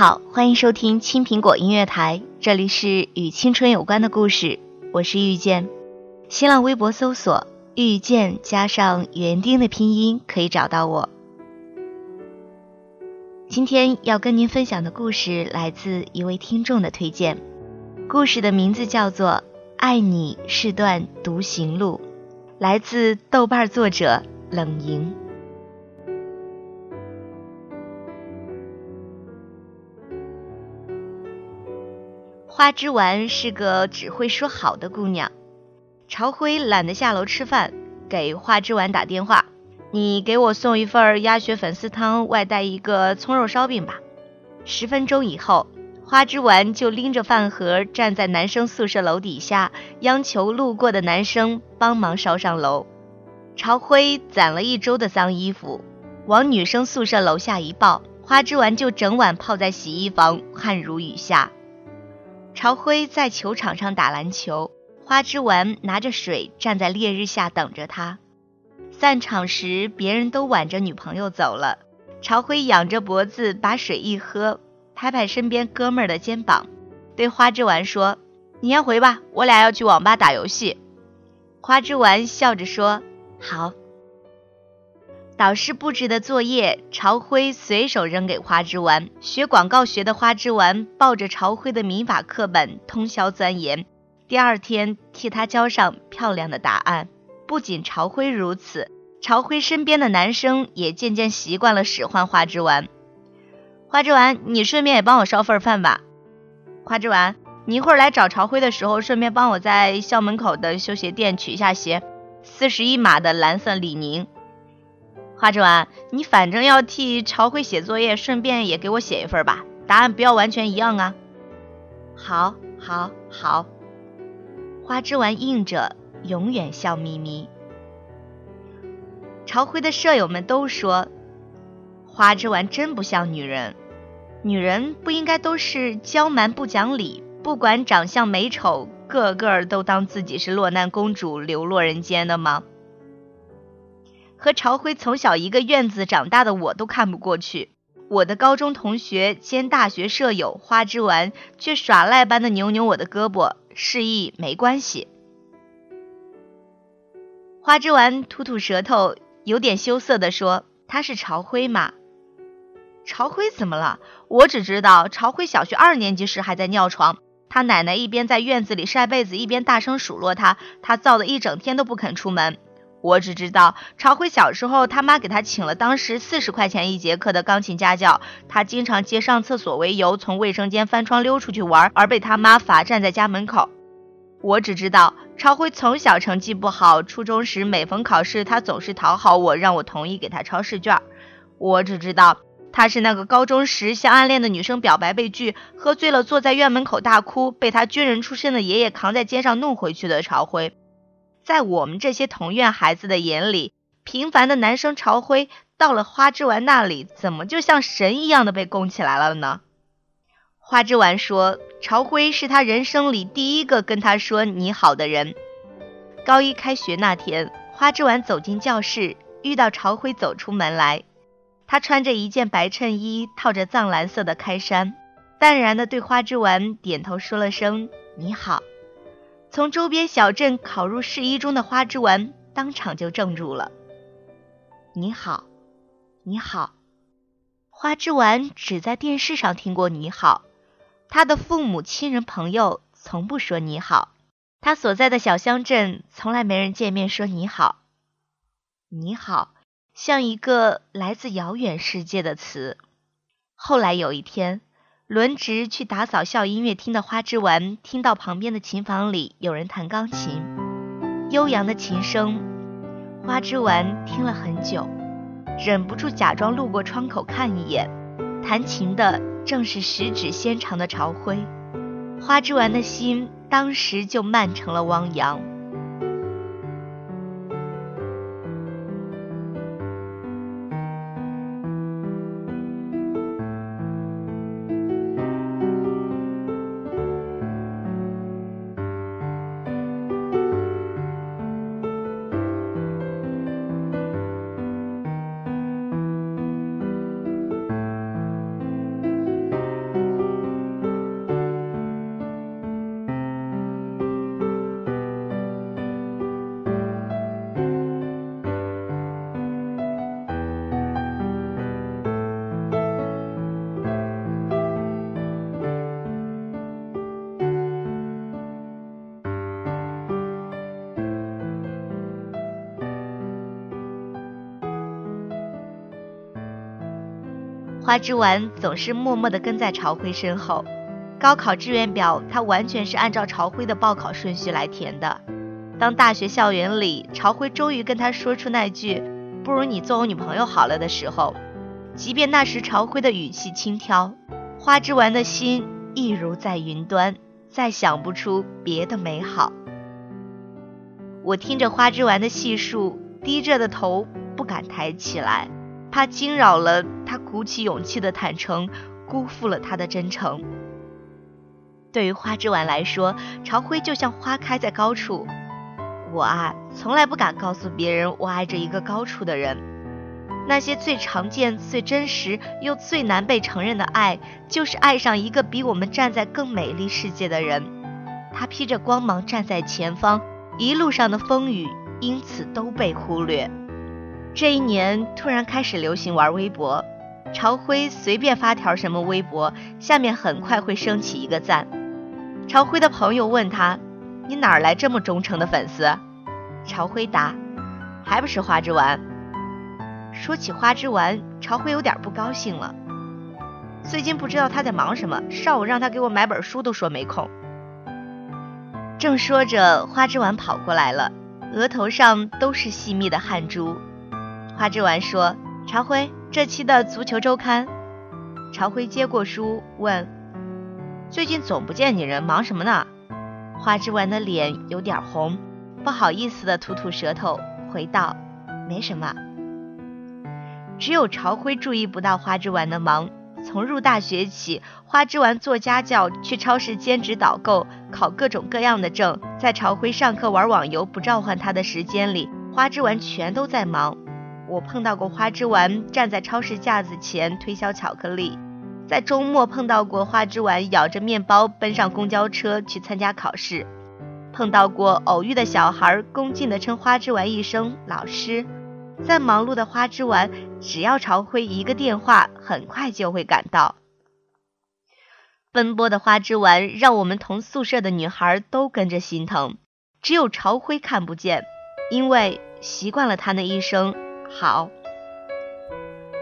好，欢迎收听青苹果音乐台，这里是与青春有关的故事，我是遇见。新浪微博搜索“遇见”加上园丁的拼音，可以找到我。今天要跟您分享的故事来自一位听众的推荐，故事的名字叫做《爱你是段独行路》，来自豆瓣作者冷莹。花枝丸是个只会说好的姑娘。朝晖懒得下楼吃饭，给花枝丸打电话：“你给我送一份鸭血粉丝汤，外带一个葱肉烧饼吧。”十分钟以后，花枝丸就拎着饭盒站在男生宿舍楼底下，央求路过的男生帮忙捎上楼。朝晖攒了一周的脏衣服，往女生宿舍楼下一抱，花枝丸就整晚泡在洗衣房，汗如雨下。朝晖在球场上打篮球，花枝丸拿着水站在烈日下等着他。散场时，别人都挽着女朋友走了，朝晖仰着脖子把水一喝，拍拍身边哥们儿的肩膀，对花枝丸说：“你先回吧，我俩要去网吧打游戏。”花枝丸笑着说：“好。”导师布置的作业，朝晖随手扔给花枝丸。学广告学的花枝丸抱着朝晖的民法课本通宵钻研，第二天替他交上漂亮的答案。不仅朝晖如此，朝晖身边的男生也渐渐习惯了使唤花枝丸。花枝丸，你顺便也帮我烧份饭吧。花枝丸，你一会儿来找朝晖的时候，顺便帮我在校门口的修鞋店取一下鞋，四十一码的蓝色李宁。花枝丸，你反正要替朝晖写作业，顺便也给我写一份吧，答案不要完全一样啊。好，好，好。花枝丸应着，永远笑眯眯。朝晖的舍友们都说，花枝丸真不像女人，女人不应该都是娇蛮不讲理，不管长相美丑，个个都当自己是落难公主，流落人间的吗？和朝晖从小一个院子长大的我都看不过去，我的高中同学兼大学舍友花枝丸却耍赖般的扭扭我的胳膊，示意没关系。花枝丸吐吐舌头，有点羞涩地说：“他是朝晖嘛？朝晖怎么了？我只知道朝晖小学二年级时还在尿床，他奶奶一边在院子里晒被子，一边大声数落他，他燥的一整天都不肯出门。”我只知道，朝辉小时候，他妈给他请了当时四十块钱一节课的钢琴家教，他经常借上厕所为由，从卫生间翻窗溜出去玩，而被他妈罚站在家门口。我只知道，朝辉从小成绩不好，初中时每逢考试，他总是讨好我，让我同意给他抄试卷。我只知道，他是那个高中时向暗恋的女生表白被拒，喝醉了坐在院门口大哭，被他军人出身的爷爷扛在肩上弄回去的朝辉。在我们这些同院孩子的眼里，平凡的男生朝晖到了花枝丸那里，怎么就像神一样的被供起来了呢？花枝丸说，朝晖是他人生里第一个跟他说你好的人。高一开学那天，花枝丸走进教室，遇到朝晖走出门来，他穿着一件白衬衣，套着藏蓝色的开衫，淡然的对花枝丸点头说了声你好。从周边小镇考入市一中的花枝丸当场就怔住了。你好，你好，花枝丸只在电视上听过你好，他的父母亲人朋友从不说你好，他所在的小乡镇从来没人见面说你好。你好像一个来自遥远世界的词。后来有一天，轮值去打扫校音乐厅的花枝丸听到旁边的琴房里有人弹钢琴，悠扬的琴声，花枝丸听了很久。忍不住假装路过窗口看一眼，弹琴的正是十指纤长的朝晖，花枝丸的心当时就漫成了汪洋。花枝丸总是默默地跟在朝晖身后。高考志愿表，他完全是按照朝晖的报考顺序来填的。当大学校园里，朝晖终于跟他说出那句“不如你做我女朋友好了”的时候，即便那时朝晖的语气轻佻，花枝丸的心一如在云端，再想不出别的美好。我听着花枝丸的细数，低着的头不敢抬起来。怕惊扰了他鼓起勇气的坦诚，辜负了他的真诚。对于花枝丸来说，朝晖就像花开在高处。我啊，从来不敢告诉别人我爱着一个高处的人。那些最常见、最真实又最难被承认的爱，就是爱上一个比我们站在更美丽世界的人。他披着光芒站在前方，一路上的风雨因此都被忽略。这一年突然开始流行玩微博，朝晖随便发条什么微博，下面很快会升起一个赞。朝晖的朋友问他：“你哪来这么忠诚的粉丝？”朝晖答：“还不是花枝丸。”说起花枝丸，朝晖有点不高兴了。最近不知道他在忙什么，上午让他给我买本书都说没空。正说着，花枝丸跑过来了，额头上都是细密的汗珠。花枝丸说：“朝晖，这期的足球周刊。”朝晖接过书，问：“最近总不见你人，忙什么呢？”花枝丸的脸有点红，不好意思的吐吐舌头，回道：“没什么。”只有朝晖注意不到花枝丸的忙。从入大学起，花枝丸做家教，去超市兼职导购，考各种各样的证，在朝晖上课玩网游不召唤他的时间里，花枝丸全都在忙。我碰到过花枝丸站在超市架子前推销巧克力，在周末碰到过花枝丸咬着面包奔上公交车去参加考试，碰到过偶遇的小孩恭敬地称花枝丸一声老师。再忙碌的花枝丸，只要朝晖一个电话，很快就会赶到。奔波的花枝丸让我们同宿舍的女孩都跟着心疼，只有朝晖看不见，因为习惯了他那一声。好，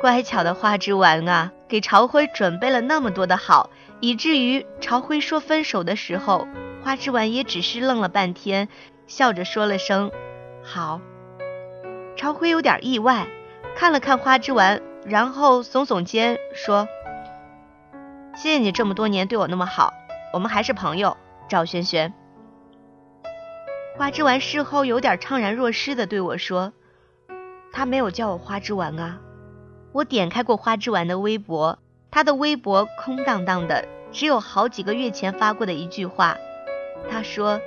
乖巧的花枝丸啊，给朝晖准备了那么多的好，以至于朝晖说分手的时候，花枝丸也只是愣了半天，笑着说了声好。朝晖有点意外，看了看花枝丸，然后耸耸肩说：“谢谢你这么多年对我那么好，我们还是朋友。”赵轩轩。花枝丸事后有点怅然若失的对我说。他没有叫我花枝丸啊！我点开过花枝丸的微博，他的微博空荡荡的，只有好几个月前发过的一句话。他说：“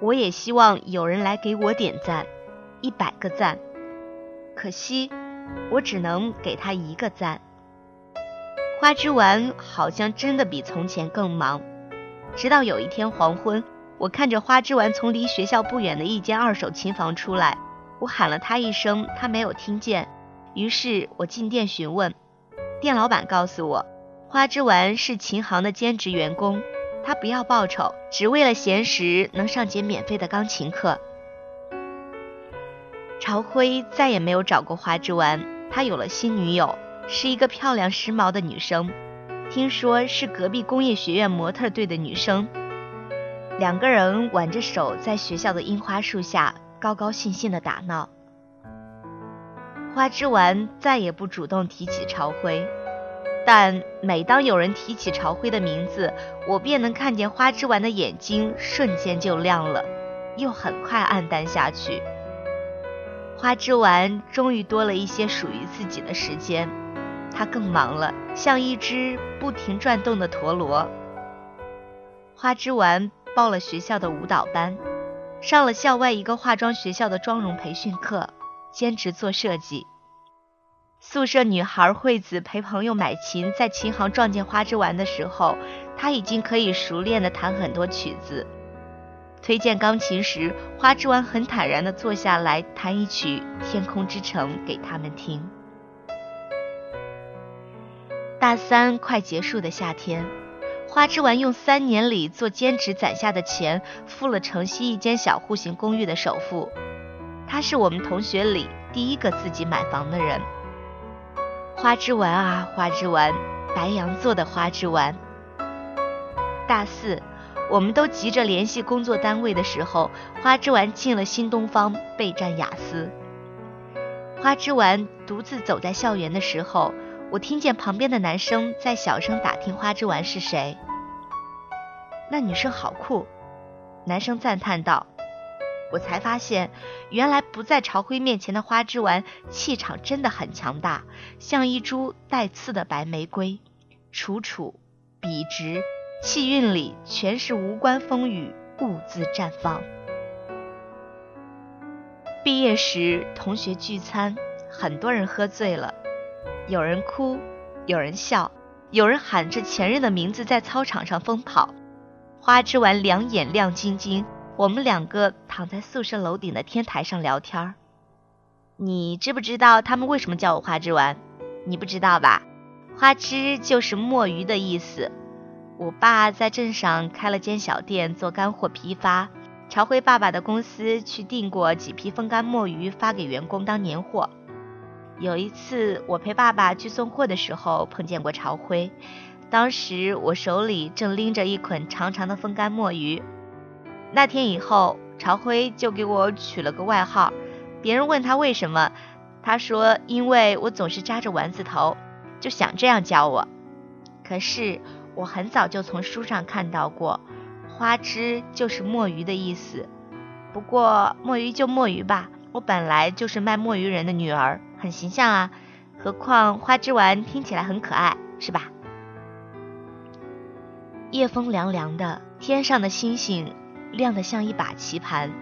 我也希望有人来给我点赞，一百个赞。可惜，我只能给他一个赞。”花枝丸好像真的比从前更忙。直到有一天黄昏，我看着花枝丸从离学校不远的一间二手琴房出来。我喊了他一声，他没有听见。于是我进店询问，店老板告诉我，花枝丸是琴行的兼职员工，他不要报酬，只为了闲时能上节免费的钢琴课。朝辉再也没有找过花枝丸，他有了新女友，是一个漂亮时髦的女生，听说是隔壁工业学院模特队的女生。两个人挽着手在学校的樱花树下高高兴兴的打闹。花枝丸再也不主动提起朝晖，但每当有人提起朝晖的名字，我便能看见花枝丸的眼睛瞬间就亮了，又很快暗淡下去。花枝丸终于多了一些属于自己的时间，他更忙了，像一只不停转动的陀螺。花枝丸报了学校的舞蹈班，上了校外一个化妆学校的妆容培训课。兼职做设计。宿舍女孩惠子陪朋友买琴，在琴行撞见花枝丸的时候，她已经可以熟练的弹很多曲子。推荐钢琴时，花枝丸很坦然的坐下来弹一曲《天空之城》给他们听。大三快结束的夏天，花枝丸用三年里做兼职攒下的钱，付了城西一间小户型公寓的首付。他是我们同学里第一个自己买房的人。花枝丸啊，花枝丸，白羊座的花枝丸。大四，我们都急着联系工作单位的时候，花枝丸进了新东方备战雅思。花枝丸独自走在校园的时候，我听见旁边的男生在小声打听花枝丸是谁。那女生好酷，男生赞叹道。我才发现，原来不在朝晖面前的花枝丸气场真的很强大，像一株带刺的白玫瑰，楚楚、笔直，气韵里全是无关风雨，兀自绽放。毕业时同学聚餐，很多人喝醉了，有人哭，有人笑，有人喊着前任的名字在操场上疯跑。花枝丸两眼亮晶晶。我们两个躺在宿舍楼顶的天台上聊天儿。你知不知道他们为什么叫我花枝丸？你不知道吧？花枝就是墨鱼的意思。我爸在镇上开了间小店做干货批发，朝晖爸爸的公司去订过几批风干墨鱼发给员工当年货。有一次我陪爸爸去送货的时候碰见过朝晖，当时我手里正拎着一捆长长的风干墨鱼。那天以后，朝晖就给我取了个外号。别人问他为什么，他说因为我总是扎着丸子头，就想这样叫我。可是我很早就从书上看到过，花枝就是墨鱼的意思。不过墨鱼就墨鱼吧，我本来就是卖墨鱼人的女儿，很形象啊。何况花枝丸听起来很可爱，是吧？夜风凉凉的，天上的星星。亮得像一把棋盘。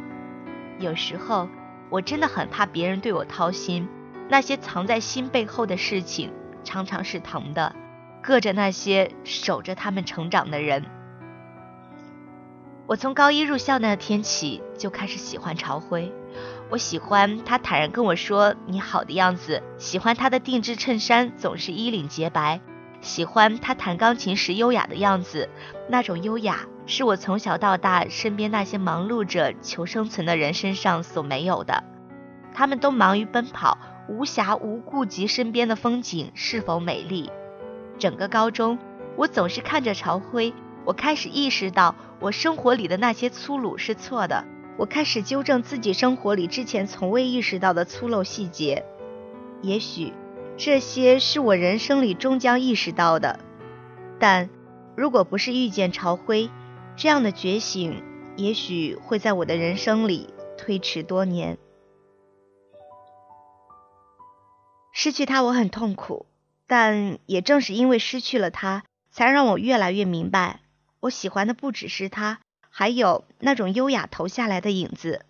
有时候我真的很怕别人对我掏心，那些藏在心背后的事情常常是疼的，硌着那些守着他们成长的人。我从高一入校那天起就开始喜欢朝晖，我喜欢他坦然跟我说你好的样子，喜欢他的定制衬衫总是衣领洁白，喜欢他弹钢琴时优雅的样子，那种优雅。是我从小到大身边那些忙碌着求生存的人身上所没有的。他们都忙于奔跑，无暇无顾及身边的风景是否美丽。整个高中，我总是看着朝晖，我开始意识到我生活里的那些粗鲁是错的。我开始纠正自己生活里之前从未意识到的粗陋细节。也许这些是我人生里终将意识到的，但如果不是遇见朝晖，这样的觉醒，也许会在我的人生里推迟多年。失去他，我很痛苦，但也正是因为失去了他，才让我越来越明白，我喜欢的不只是他，还有那种优雅投下来的影子。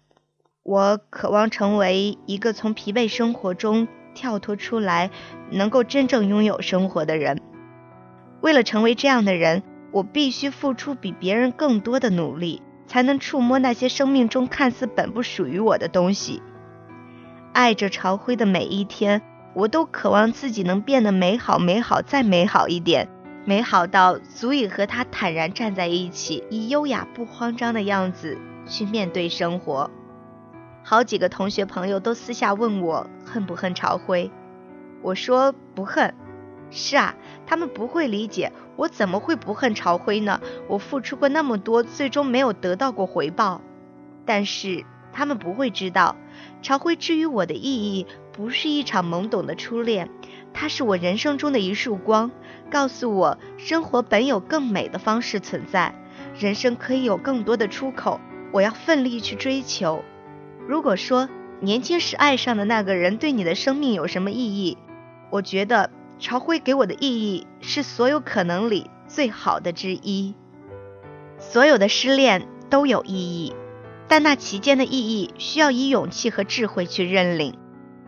我渴望成为一个从疲惫生活中跳脱出来，能够真正拥有生活的人。为了成为这样的人。我必须付出比别人更多的努力，才能触摸那些生命中看似本不属于我的东西。爱着朝晖的每一天，我都渴望自己能变得美好、美好再美好一点，美好到足以和他坦然站在一起，以优雅不慌张的样子去面对生活。好几个同学朋友都私下问我恨不恨朝晖，我说不恨。是啊，他们不会理解我怎么会不恨朝晖呢？我付出过那么多，最终没有得到过回报。但是他们不会知道，朝晖之于我的意义。不是一场懵懂的初恋，它是我人生中的一束光，告诉我生活本有更美的方式存在，人生可以有更多的出口，我要奋力去追求。如果说年轻时爱上的那个人对你的生命有什么意义，我觉得朝晖给我的意义是所有可能里最好的之一。所有的失恋都有意义，但那其间的意义需要以勇气和智慧去认领。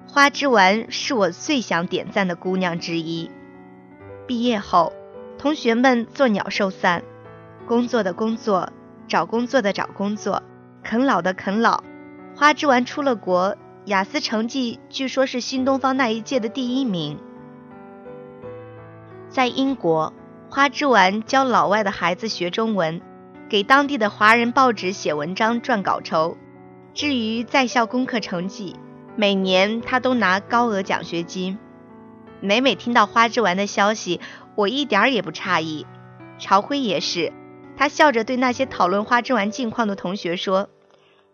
花枝丸是我最想点赞的姑娘之一。毕业后，同学们做鸟兽散，工作的工作，找工作的找工作，啃老的啃老。花枝丸出了国，雅思成绩据说是新东方那一届的第一名。在英国，花枝丸教老外的孩子学中文，给当地的华人报纸写文章赚稿酬。至于在校功课成绩，每年他都拿高额奖学金，每每听到花枝丸的消息，我一点儿也不诧异。朝晖也是，他笑着对那些讨论花枝丸近况的同学说：“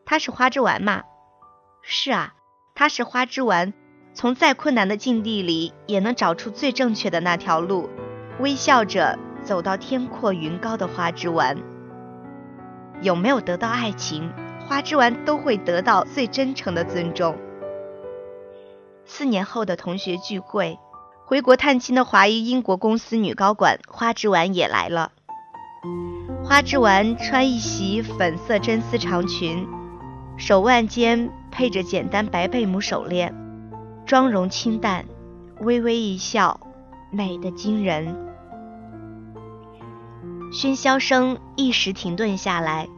他是花枝丸嘛？”“是啊，他是花枝丸，从再困难的境地里也能找出最正确的那条路，微笑着走到天阔云高的花枝丸。”有没有得到爱情，花枝丸都会得到最真诚的尊重。四年后的同学聚会，回国探亲的华裔英国公司女高管花枝丸也来了。花枝丸穿一袭粉色真丝长裙，手腕间配着简单白贝母手链，妆容清淡，微微一笑，美得惊人。喧嚣声一时停顿下来，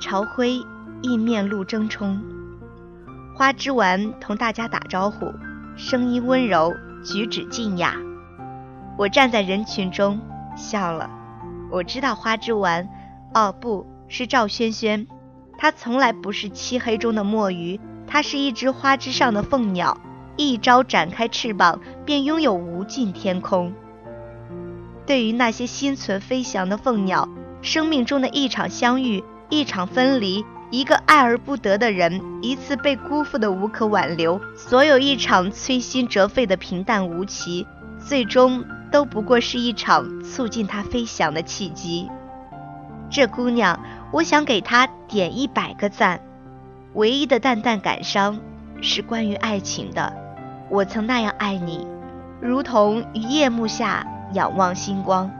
朝晖亦面露争冲。花枝丸同大家打招呼。声音温柔，举止静雅。我站在人群中笑了。我知道花枝丸，哦，不是赵萱萱。她从来不是漆黑中的墨鱼，她是一只花枝上的凤鸟，一朝展开翅膀，便拥有无尽天空。对于那些心存飞翔的凤鸟，生命中的一场相遇，一场分离。一个爱而不得的人，一次被辜负的无可挽留，所有一场摧心折肺的平淡无奇，最终都不过是一场促进他飞翔的契机。这姑娘，我想给她点一百个赞。唯一的淡淡感伤，是关于爱情的。我曾那样爱你，如同于夜幕下仰望星光。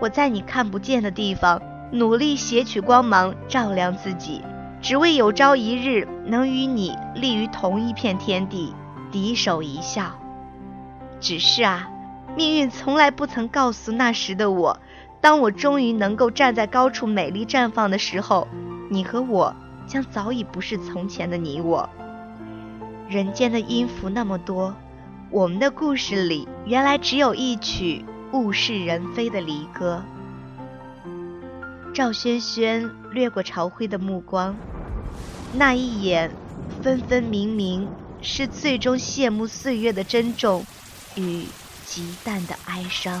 我在你看不见的地方。努力撷取光芒，照亮自己，只为有朝一日能与你立于同一片天地，敌手一笑。只是啊，命运从来不曾告诉那时的我，当我终于能够站在高处，美丽绽放的时候，你和我将早已不是从前的你我。人间的音符那么多，我们的故事里原来只有一曲物是人非的离歌。赵轩轩掠过朝晖的目光，那一眼，分分明明是最终谢幕岁月的珍重与极淡的哀伤。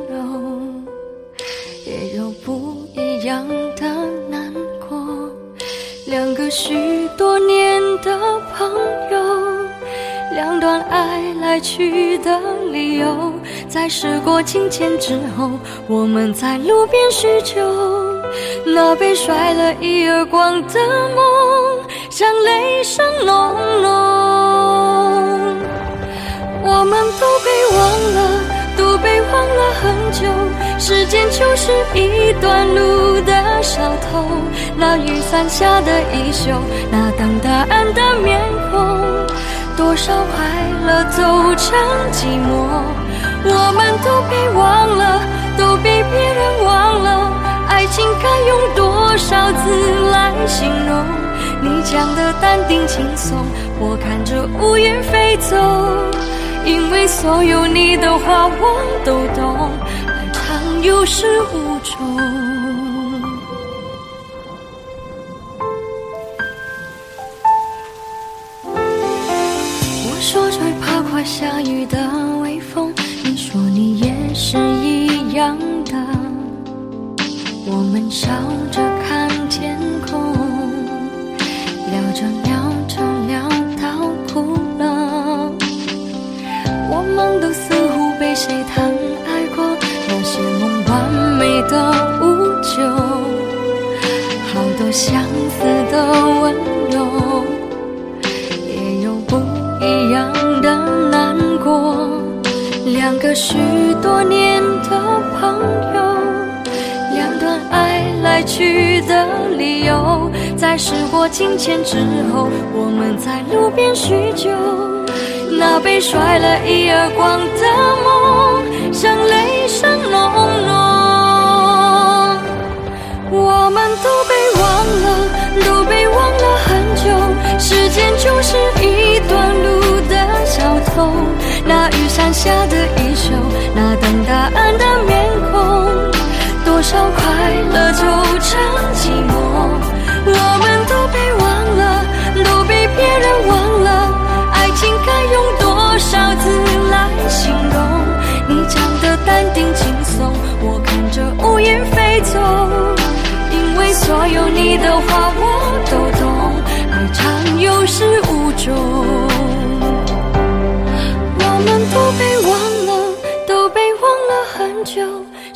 两个许多年的朋友，两段。爱来去的理由，在时过境迁之后，我们在路边叙旧。那被甩了一耳光的梦，像雷声隆隆。我们都被忘了，都被忘了很久。时间就是一段路的小偷，那雨伞下的衣袖，那等答案的面孔。多少快乐走成寂寞，我们都被忘了，都被别人忘了。爱情该用多少字来形容？你讲的淡定轻松，我看着乌云飞走。因为所有你的话我都懂，爱长有始无终。是一样的。我们笑着看天空，聊着聊着聊到哭了。我们都似乎被谁疼爱过，那些梦完美的无的理由，在时过境迁之后，我们在路边叙旧。那被甩了一耳光的梦，像雷声隆隆。我们都被忘了，都被忘了很久。时间就是一段路的小偷。那雨伞下的衣袖，那等答案的面，多少快乐就成寂寞，我们都被忘了，都被别人忘了。爱情该用多少字来形容？你讲的淡定轻松，我看着乌云飞走。因为所有你的话我都懂，爱长有始无终。我们都被忘了，都被忘了很久。